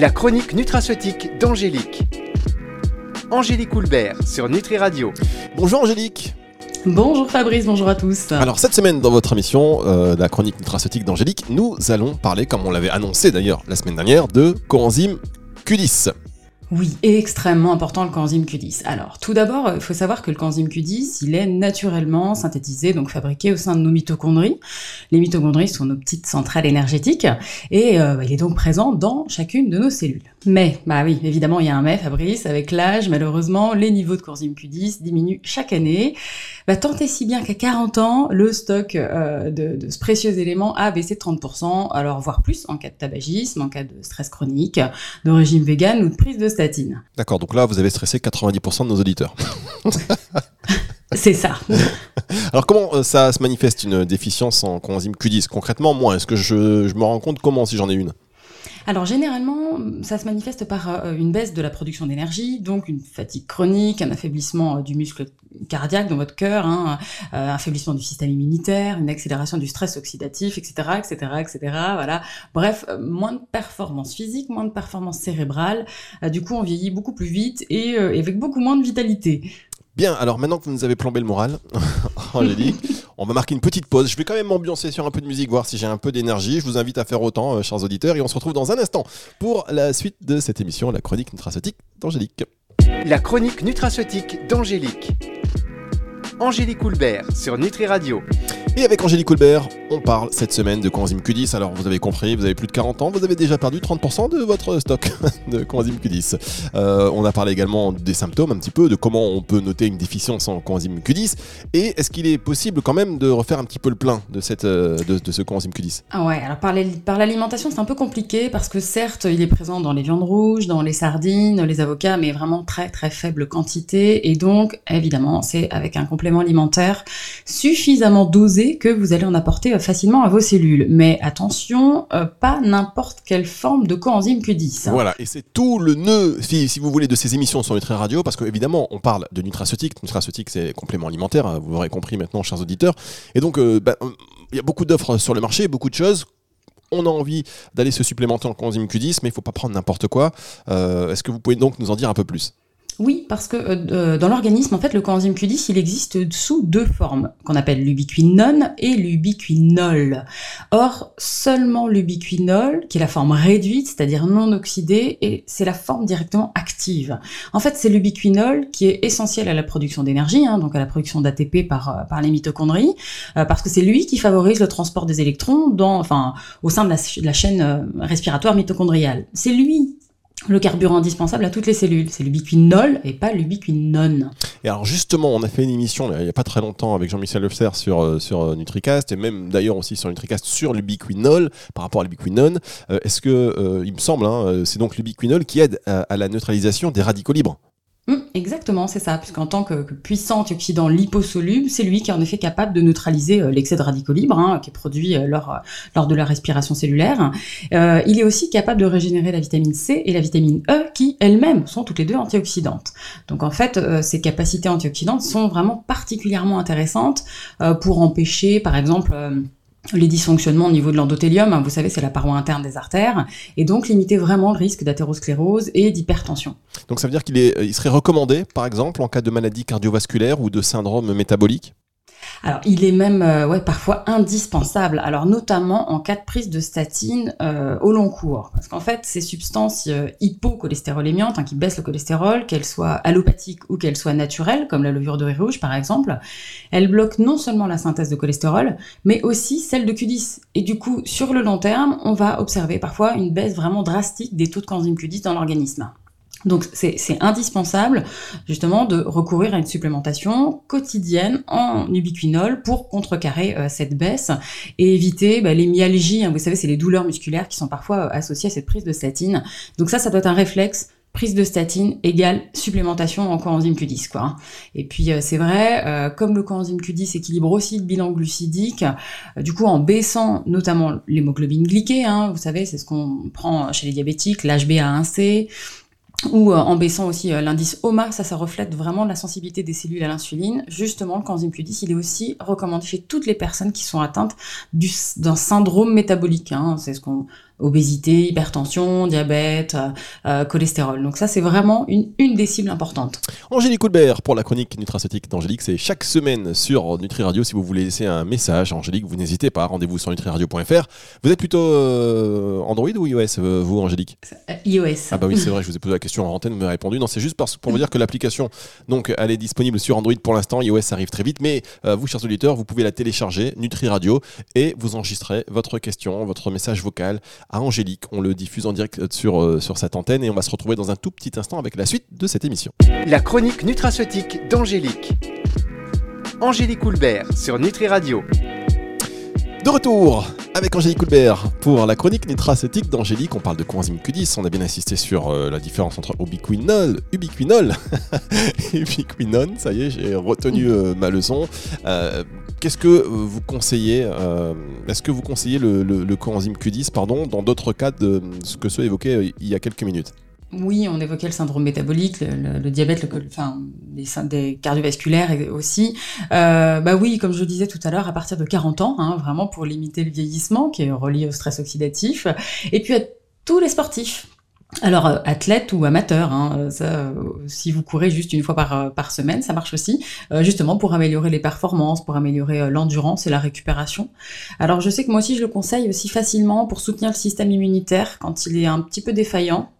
La chronique nutraceutique d'Angélique. Angélique Houlbert sur Nutri Radio. Bonjour Angélique. Bonjour Fabrice, bonjour à tous. Alors cette semaine dans votre émission, euh, la chronique nutraceutique d'Angélique, nous allons parler, comme on l'avait annoncé d'ailleurs la semaine dernière, de coenzyme Q10. Oui, extrêmement important le coenzyme Q10. Alors, tout d'abord, il faut savoir que le coenzyme Q10, il est naturellement synthétisé, donc fabriqué au sein de nos mitochondries. Les mitochondries sont nos petites centrales énergétiques, et euh, il est donc présent dans chacune de nos cellules. Mais, bah oui, évidemment, il y a un mais, Fabrice, avec l'âge, malheureusement, les niveaux de coenzyme Q10 diminuent chaque année. Bah, tant et si bien qu'à 40 ans, le stock euh, de, de, ce précieux élément a baissé de 30%, alors voire plus en cas de tabagisme, en cas de stress chronique, de régime vegan ou de prise de D'accord, donc là, vous avez stressé 90% de nos auditeurs. C'est ça. Alors comment euh, ça se manifeste une déficience en coenzyme Q10 Concrètement, moi, est-ce que je, je me rends compte comment si j'en ai une? Alors généralement, ça se manifeste par euh, une baisse de la production d'énergie, donc une fatigue chronique, un affaiblissement euh, du muscle cardiaque dans votre cœur, hein, un affaiblissement du système immunitaire, une accélération du stress oxydatif, etc., etc., etc. Voilà. Bref, euh, moins de performance physique, moins de performance cérébrale. Du coup, on vieillit beaucoup plus vite et avec beaucoup moins de vitalité. Bien, alors maintenant que vous nous avez plombé le moral, Angélique, on va marquer une petite pause. Je vais quand même m'ambiancer sur un peu de musique, voir si j'ai un peu d'énergie. Je vous invite à faire autant, euh, chers auditeurs, et on se retrouve dans un instant pour la suite de cette émission, la chronique nutraceutique d'Angélique. La chronique nutraceutique d'Angélique. Angélique Houlbert sur Nutri Radio. Et avec Angélique Colbert, on parle cette semaine de coenzyme Q10. Alors vous avez compris, vous avez plus de 40 ans, vous avez déjà perdu 30% de votre stock de coenzyme Q10. Euh, on a parlé également des symptômes un petit peu, de comment on peut noter une déficience en coenzyme Q10. Et est-ce qu'il est possible quand même de refaire un petit peu le plein de, cette, euh, de, ce coenzyme Q10 ah Ouais, alors par l'alimentation c'est un peu compliqué parce que certes il est présent dans les viandes rouges, dans les sardines, les avocats, mais vraiment très très faible quantité. Et donc évidemment c'est avec un complément alimentaire suffisamment dosé que vous allez en apporter euh, facilement à vos cellules. Mais attention, euh, pas n'importe quelle forme de coenzyme Q10. Voilà, et c'est tout le nœud, si, vous voulez, de ces émissions sur Nutri Radio, parce qu'évidemment, on parle de nutraceutique. Nutraceutique, c'est complément alimentaire, hein, vous l'aurez compris maintenant, chers auditeurs. Et donc, euh, bah, il y a beaucoup d'offres sur le marché, beaucoup de choses on a envie d'aller se supplémenter en coenzyme Q10, mais il ne faut pas prendre n'importe quoi. Est-ce que vous pouvez donc nous en dire un peu plus? Oui, parce que euh, euh, dans l'organisme, en fait, le coenzyme Q10, il existe sous deux formes, qu'on appelle l'ubiquinone et l'ubiquinol. Or, seulement l'ubiquinol, qui est la forme réduite, c'est-à-dire non oxydée, et c'est la forme directement active. En fait, c'est l'ubiquinol qui est essentiel à la production d'énergie, hein, donc à la production d'ATP par, euh, par les mitochondries, parce que c'est lui qui favorise le transport des électrons dans, enfin, au sein de la, de la chaîne respiratoire mitochondriale. C'est lui le carburant indispensable à toutes les cellules. C'est l'ubiquinol et pas l'ubiquinone. Et alors justement, on a fait une émission il n'y a pas très longtemps avec Jean-Michel Lefser sur, euh, sur euh, Nutricast et même d'ailleurs aussi sur Nutricast sur l'ubiquinol par rapport à l'ubiquinone. Euh, est-ce que, il me semble, hein, c'est donc l'ubiquinol qui aide à la neutralisation des radicaux libres Hum, exactement, c'est ça, puisqu'en tant que, puissant antioxydant liposoluble, c'est lui qui est en effet capable de neutraliser euh, l'excès de radicaux libres hein, qui est produit euh, lors, lors de la respiration cellulaire. Euh, il est aussi capable de régénérer la vitamine C et la vitamine E, qui elles-mêmes sont toutes les deux antioxydantes. Donc en fait, ces capacités antioxydantes sont vraiment particulièrement intéressantes pour empêcher, par exemple, les dysfonctionnements au niveau de l'endothélium, hein, vous savez, c'est la paroi interne des artères, et donc limiter vraiment le risque d'athérosclérose et d'hypertension. Donc ça veut dire qu'il il serait recommandé, par exemple, en cas de maladie cardiovasculaire ou de syndrome métabolique? Alors, il est même euh, ouais, parfois indispensable, alors notamment en cas de prise de statine euh, au long cours. Parce qu'en fait, ces substances euh, hypocholestérolémiantes, hein, qui baissent le cholestérol, qu'elles soient allopathiques ou qu'elles soient naturelles, comme la levure de riz rouge par exemple, elles bloquent non seulement la synthèse de cholestérol, mais aussi celle de Q10. Et du coup, sur le long terme, on va observer parfois une baisse vraiment drastique des taux de coenzyme Q10 dans l'organisme. Donc c'est indispensable justement de recourir à une supplémentation quotidienne en ubiquinol pour contrecarrer euh, cette baisse et éviter bah, les myalgies. Hein. vous savez, c'est les douleurs musculaires qui sont parfois euh, associées à cette prise de statine. Donc ça, ça doit être un réflexe prise de statine égale supplémentation en coenzyme Q10 quoi. Hein. Et puis euh, c'est vrai, comme le coenzyme Q10 équilibre aussi le bilan glucidique, du coup en baissant notamment l'hémoglobine glyquée, hein, vous savez c'est ce qu'on prend chez les diabétiques, l'HbA1c, ou euh, en baissant aussi euh, l'indice OMA, ça, ça reflète vraiment la sensibilité des cellules à l'insuline. Justement, le Q10, il est aussi recommandé chez toutes les personnes qui sont atteintes d'un syndrome métabolique. Hein. C'est ce qu'on obésité, hypertension, diabète, cholestérol. Donc ça, c'est vraiment une, une des cibles importantes. Angélique Coulbert pour la chronique nutraceutique d'Angélique, c'est chaque semaine sur Nutri Radio. Si vous voulez laisser un message, Angélique, vous n'hésitez pas. Rendez-vous sur nutriradio.fr. Vous êtes plutôt Android ou iOS, vous, Angélique? iOS. Ah bah oui, c'est vrai, je vous ai posé la question en antenne, vous m'avez répondu. Non, c'est juste parce, pour vous dire que l'application, donc, elle est disponible sur Android pour l'instant. iOS arrive très vite, mais vous, chers auditeurs, vous pouvez la télécharger, Nutri Radio, et vous enregistrez votre question, votre message vocal à Angélique. On le diffuse en direct sur, sur cette antenne et on va se retrouver dans un tout petit instant avec la suite de cette émission. La chronique nutraceutique d'Angélique. Angélique Houlbert sur Nutri Radio. De retour avec Angélique Coulbert pour la chronique nutraceutique d'Angélique. On parle de coenzyme Q10. On a bien insisté sur euh, la différence entre ubiquinol, ubiquinol et ubiquinone. Ça y est, j'ai retenu euh, ma leçon. Euh, Qu'est-ce que vous conseillez Est-ce que vous conseillez le, coenzyme Q10 pardon, dans d'autres cas de ce que ceux évoqués il y a quelques minutes? Oui, on évoquait le syndrome métabolique, le, diabète, le, enfin, des, cardiovasculaires aussi. Euh, bah oui, comme je disais tout à l'heure, à partir de 40 ans, hein, vraiment pour limiter le vieillissement qui est relié au stress oxydatif. Et puis à tous les sportifs, alors, euh, athlète ou amateur, hein, ça, euh, si vous courez juste une fois par semaine, ça marche aussi, justement pour améliorer les performances, pour améliorer l'endurance et la récupération. Alors, je sais que moi aussi, je le conseille aussi facilement pour soutenir le système immunitaire quand il est un petit peu défaillant.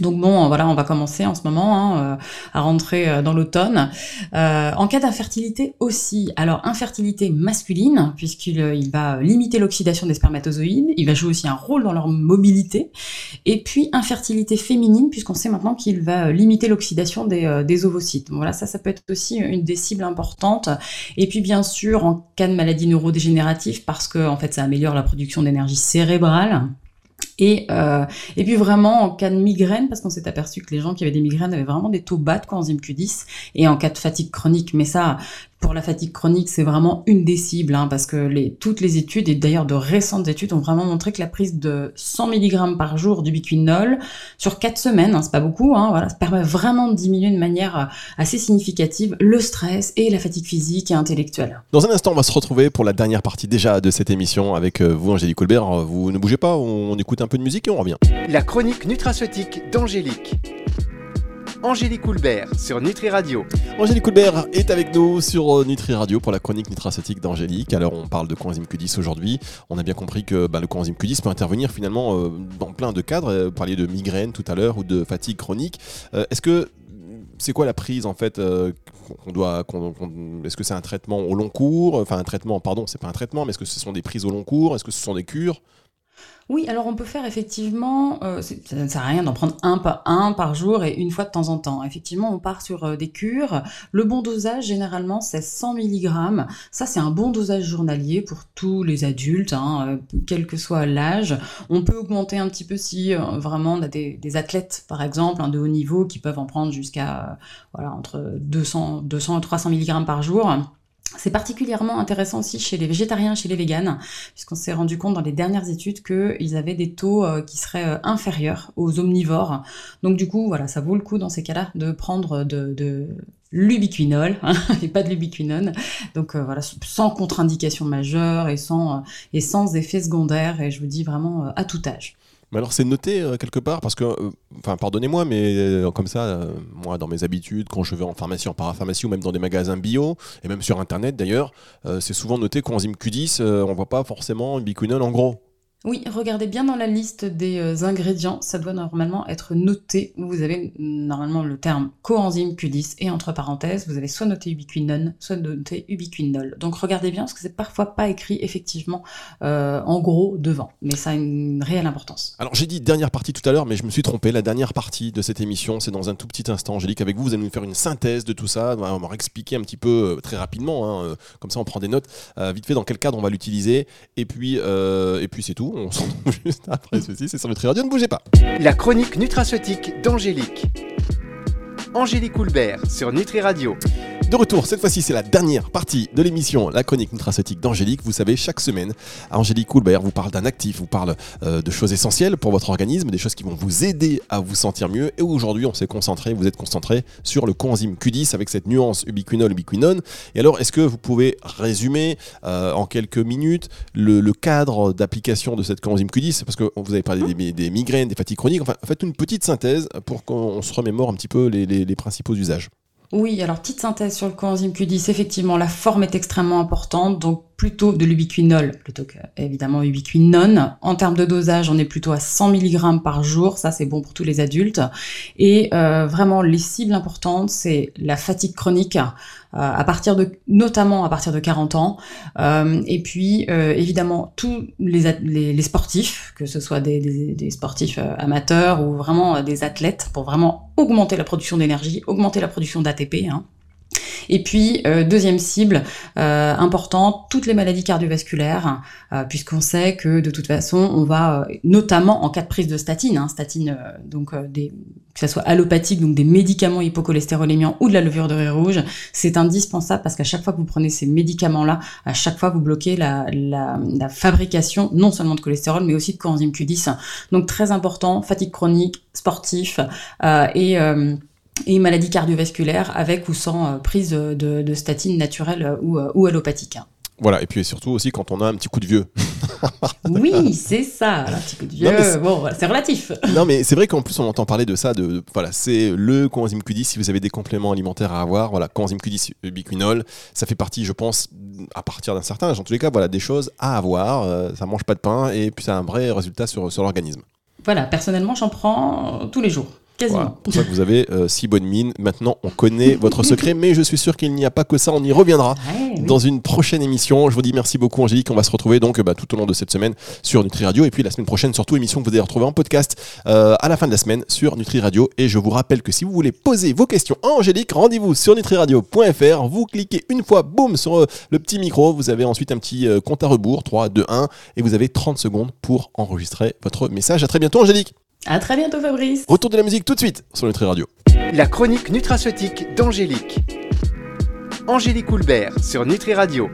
Donc bon, voilà, on va commencer en ce moment hein, euh, à rentrer euh, dans l'automne. Euh, en cas d'infertilité aussi, alors infertilité masculine, puisqu'il il va limiter l'oxydation des spermatozoïdes, il va jouer aussi un rôle dans leur mobilité, et puis infertilité féminine, puisqu'on sait maintenant qu'il va limiter l'oxydation des, des, ovocytes. voilà, ça, ça peut être aussi une des cibles importantes. Et puis bien sûr, en cas de maladie neurodégénérative, parce que en fait, ça améliore la production d'énergie cérébrale. Et, euh, et puis vraiment en cas de migraine, parce qu'on s'est aperçu que les gens qui avaient des migraines avaient vraiment des taux bas de coenzyme Q10, et en cas de fatigue chronique, mais ça, pour la fatigue chronique, c'est vraiment une des cibles, hein, parce que les, toutes les études, et d'ailleurs de récentes études, ont vraiment montré que la prise de 100 mg par jour d'ubiquinol sur 4 semaines, hein, c'est pas beaucoup, hein, voilà, ça permet vraiment de diminuer de manière assez significative le stress et la fatigue physique et intellectuelle. Dans un instant, on va se retrouver pour la dernière partie déjà de cette émission avec euh, vous, Angélique Colbert. Vous ne bougez pas, on écoute un peu de musique et on revient. La chronique nutraceutique d'Angélique. Angélique Coulbert sur Nutri Radio. Angélique Coulbert est avec nous sur euh, Nutri Radio pour la chronique nutraceutique d'Angélique. Alors on parle de coenzyme Q10 aujourd'hui. On a bien compris que bah, le coenzyme Q10 peut intervenir finalement euh, dans plein de cadres. Vous parliez de migraine tout à l'heure ou de fatigue chronique. Euh, est-ce que c'est quoi la prise en fait doit est-ce que c'est un traitement au long cours? Enfin un traitement pardon c'est pas un traitement mais est-ce que ce sont des prises au long cours? Est-ce que ce sont des cures? Oui, alors on peut faire effectivement, euh, ça ne sert à rien d'en prendre un par, jour et une fois de temps en temps. Effectivement, on part sur euh, des cures. Le bon dosage, généralement, c'est 100 mg. Ça, c'est un bon dosage journalier pour tous les adultes, hein, euh, quel que soit l'âge. On peut augmenter un petit peu si vraiment on a des, athlètes, par exemple, de haut niveau, qui peuvent en prendre jusqu'à voilà, entre 200, 200 et 300 mg par jour. C'est particulièrement intéressant aussi chez les végétariens, chez les véganes, puisqu'on s'est rendu compte dans les dernières études qu'ils avaient des taux euh, qui seraient euh, inférieurs aux omnivores. Donc du coup, voilà, ça vaut le coup dans ces cas-là de prendre de, l'ubiquinol hein, et pas de l'ubiquinone. Donc euh, voilà, sans contre-indication majeure et sans, et sans effet secondaire. Et je vous dis vraiment à tout âge. Mais alors c'est noté euh, quelque part parce que, euh, enfin pardonnez-moi, mais euh, comme ça, moi dans mes habitudes, quand je vais en pharmacie, en parapharmacie ou même dans des magasins bio, et même sur internet d'ailleurs, c'est souvent noté qu'enzyme Q10, on voit pas forcément ubiquinol en gros. Oui, regardez bien dans la liste des euh, ingrédients, ça doit normalement être noté. Vous avez normalement le terme coenzyme Q10 et entre parenthèses, vous avez soit noté ubiquinone, soit noté ubiquinol. Donc regardez bien parce que c'est parfois pas écrit effectivement euh, en gros devant, mais ça a une réelle importance. Alors j'ai dit dernière partie tout à l'heure, mais je me suis trompé. La dernière partie de cette émission, c'est dans un tout petit instant. Angélique, avec vous, vous allez nous faire une synthèse de tout ça. On va expliquer un petit peu euh, très rapidement, hein, comme ça on prend des notes. vite fait, dans quel cadre on va l'utiliser, et puis et puis c'est tout on se retrouve juste après ceci. C'est sur Nutri Radio, ne bougez pas. La chronique nutraceutique d'Angélique. Angélique Houlbert sur Nutri Radio. De retour, cette fois-ci, c'est la dernière partie de l'émission, la chronique nutraceutique d'Angélique. Vous savez, chaque semaine, Angélique Coulbert vous parle d'un actif, vous parle euh, de choses essentielles pour votre organisme, des choses qui vont vous aider à vous sentir mieux. Et aujourd'hui, on s'est concentré, vous êtes concentré sur le coenzyme Q10 avec cette nuance ubiquinol-ubiquinone. Et alors, est-ce que vous pouvez résumer euh, en quelques minutes le, cadre d'application de cette coenzyme Q10 Parce que vous avez parlé des, migraines, des fatigues chroniques. Enfin, faites une petite synthèse pour qu'on se remémore un petit peu les principaux usages. Oui, alors petite synthèse sur le coenzyme Q10, effectivement, la forme est extrêmement importante, donc plutôt de l'ubiquinol plutôt que évidemment ubiquinone. En termes de dosage, on est plutôt à 100 mg par jour, ça c'est bon pour tous les adultes. Et euh, vraiment, les cibles importantes, c'est la fatigue chronique, euh, notamment à partir de 40 ans, euh, et puis évidemment tous les, sportifs, que ce soit des, sportifs amateurs ou vraiment des athlètes, pour vraiment augmenter la production d'énergie, augmenter la production d'ATP. Hein. Et puis, euh, deuxième cible euh, importante, toutes les maladies cardiovasculaires, euh, puisqu'on sait que de toute façon, on va, euh, notamment en cas de prise de statine, hein, statine, euh, donc euh, des, que ce soit allopathique, donc des médicaments hypocholestérolémiants ou de la levure de riz rouge, c'est indispensable parce qu'à chaque fois que vous prenez ces médicaments-là, à chaque fois vous bloquez la, la, la fabrication non seulement de cholestérol, mais aussi de coenzyme Q10. Donc très important, fatigue chronique, sportif et et maladie cardiovasculaire avec ou sans euh, prise de, de statine naturelle ou, euh, ou allopathique. Voilà, et puis surtout aussi quand on a un petit coup de vieux. Oui, c'est ça, un petit coup de vieux. Non, mais c'est- bon, c'est relatif. non mais c'est vrai qu'en plus on entend parler de ça, de, de- voilà, c'est le coenzyme Q10 si vous avez des compléments alimentaires à avoir, voilà, coenzyme Q10 ubiquinol, ça fait partie je pense à partir d'un certain âge en tous les cas, voilà, des choses à avoir, euh, ça mange pas de pain et puis ça a un vrai résultat sur, sur l'organisme. Voilà, personnellement, j'en prends tous les jours, quasiment. Voilà, pour ça que vous avez euh, si bonne mine. Maintenant, on connaît votre secret, mais je suis sûr qu'il n'y a pas que ça. On y reviendra Ouais, oui. dans une prochaine émission. Je vous dis merci beaucoup, Angélique. On va se retrouver donc euh, bah, tout au long de cette semaine sur Nutri Radio et puis la semaine prochaine, surtout émission que vous allez retrouver en podcast euh, à la fin de la semaine sur Nutri Radio. Et je vous rappelle que si vous voulez poser vos questions à Angélique, rendez-vous sur nutriradio.fr. Vous cliquez une fois, boum, sur le petit micro. Vous avez ensuite un petit compte à rebours, 3, 2, 1, et vous avez 30 secondes pour enregistrer votre message. À très bientôt, Angélique. À très bientôt, Fabrice. Retour de la musique tout de suite sur Nutri Radio. La chronique nutraceutique d'Angélique. Angélique Houlbert sur Nutri Radio.